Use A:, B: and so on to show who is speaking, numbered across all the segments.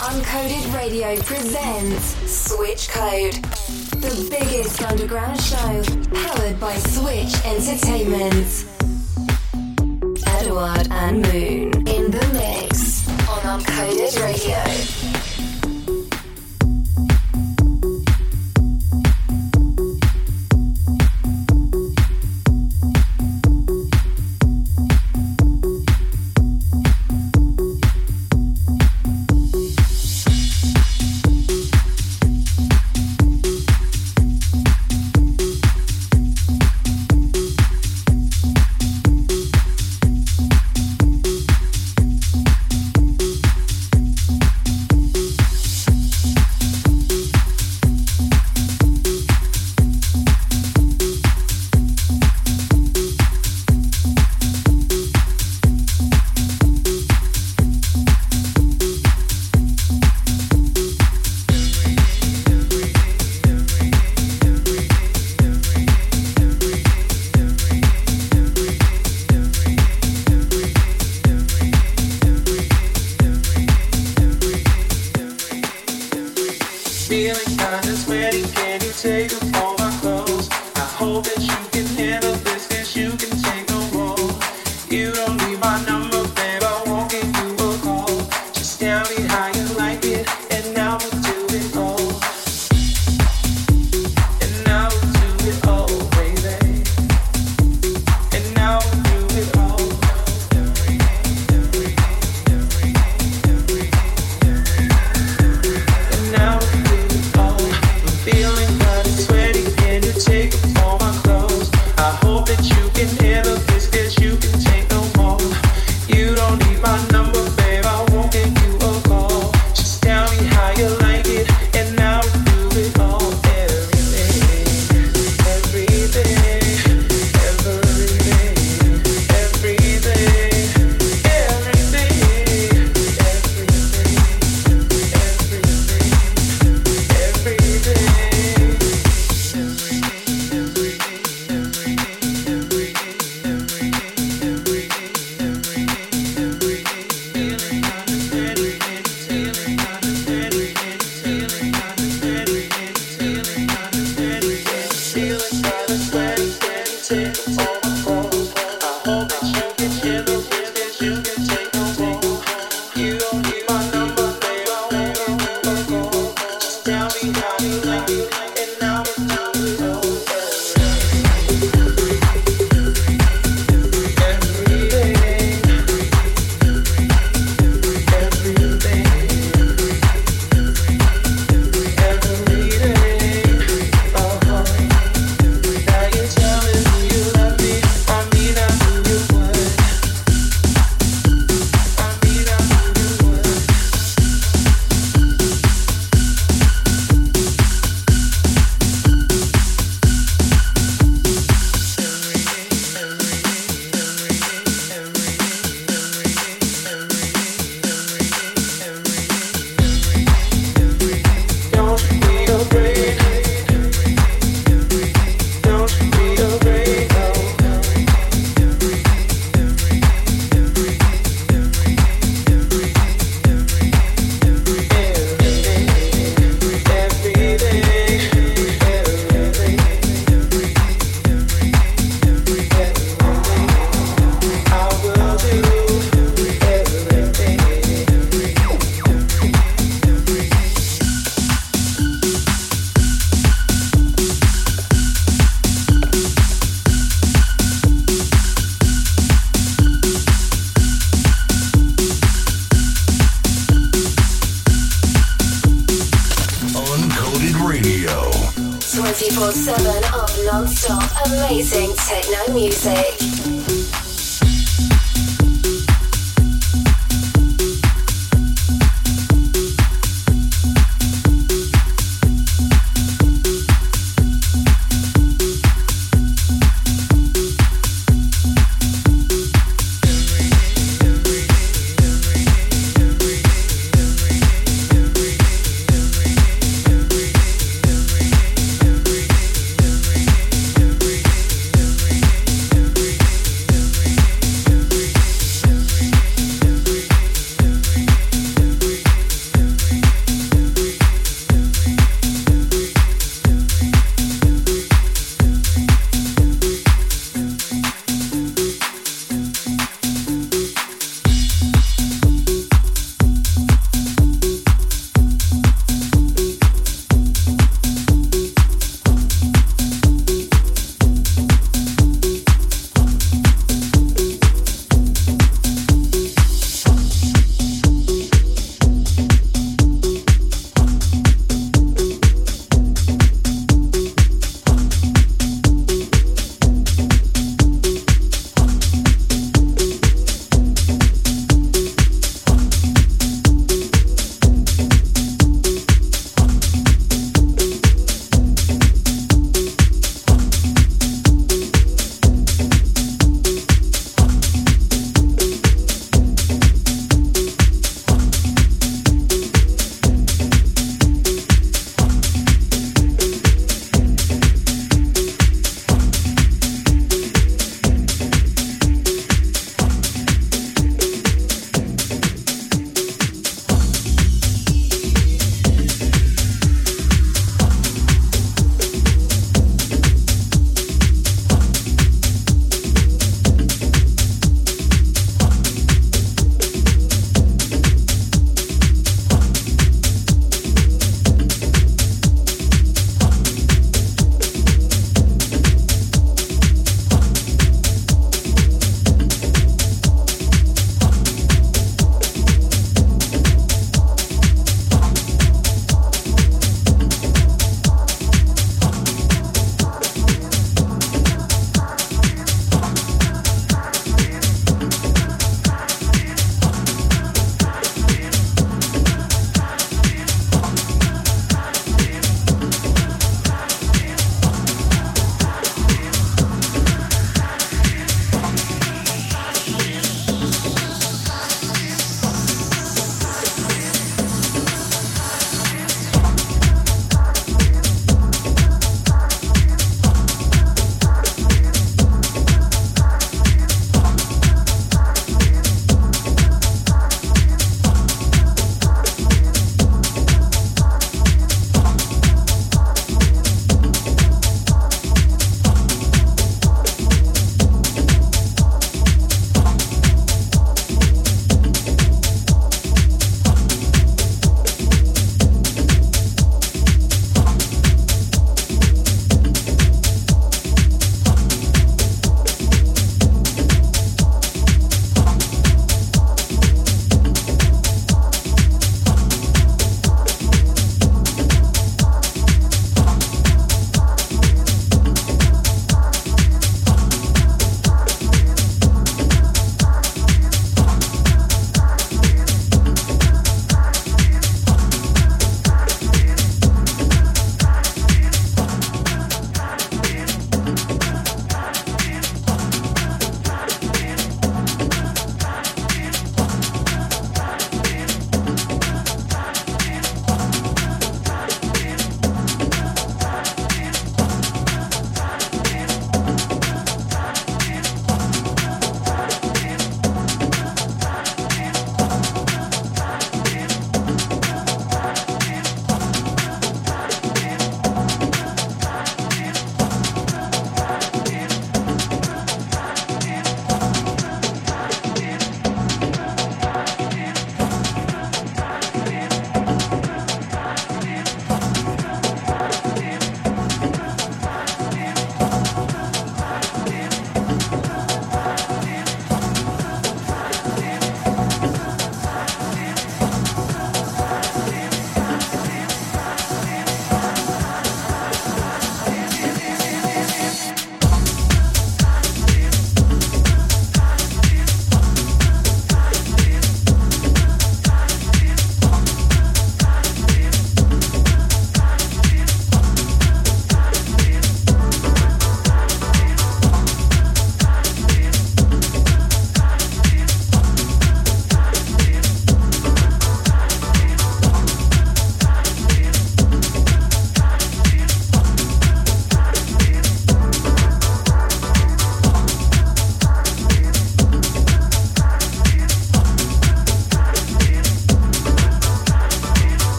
A: Uncoded Radio presents Switch Code, the biggest underground show powered by Switch Entertainment. Edouard and Moon in the mix on Uncoded Radio.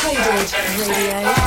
B: Coded Radio.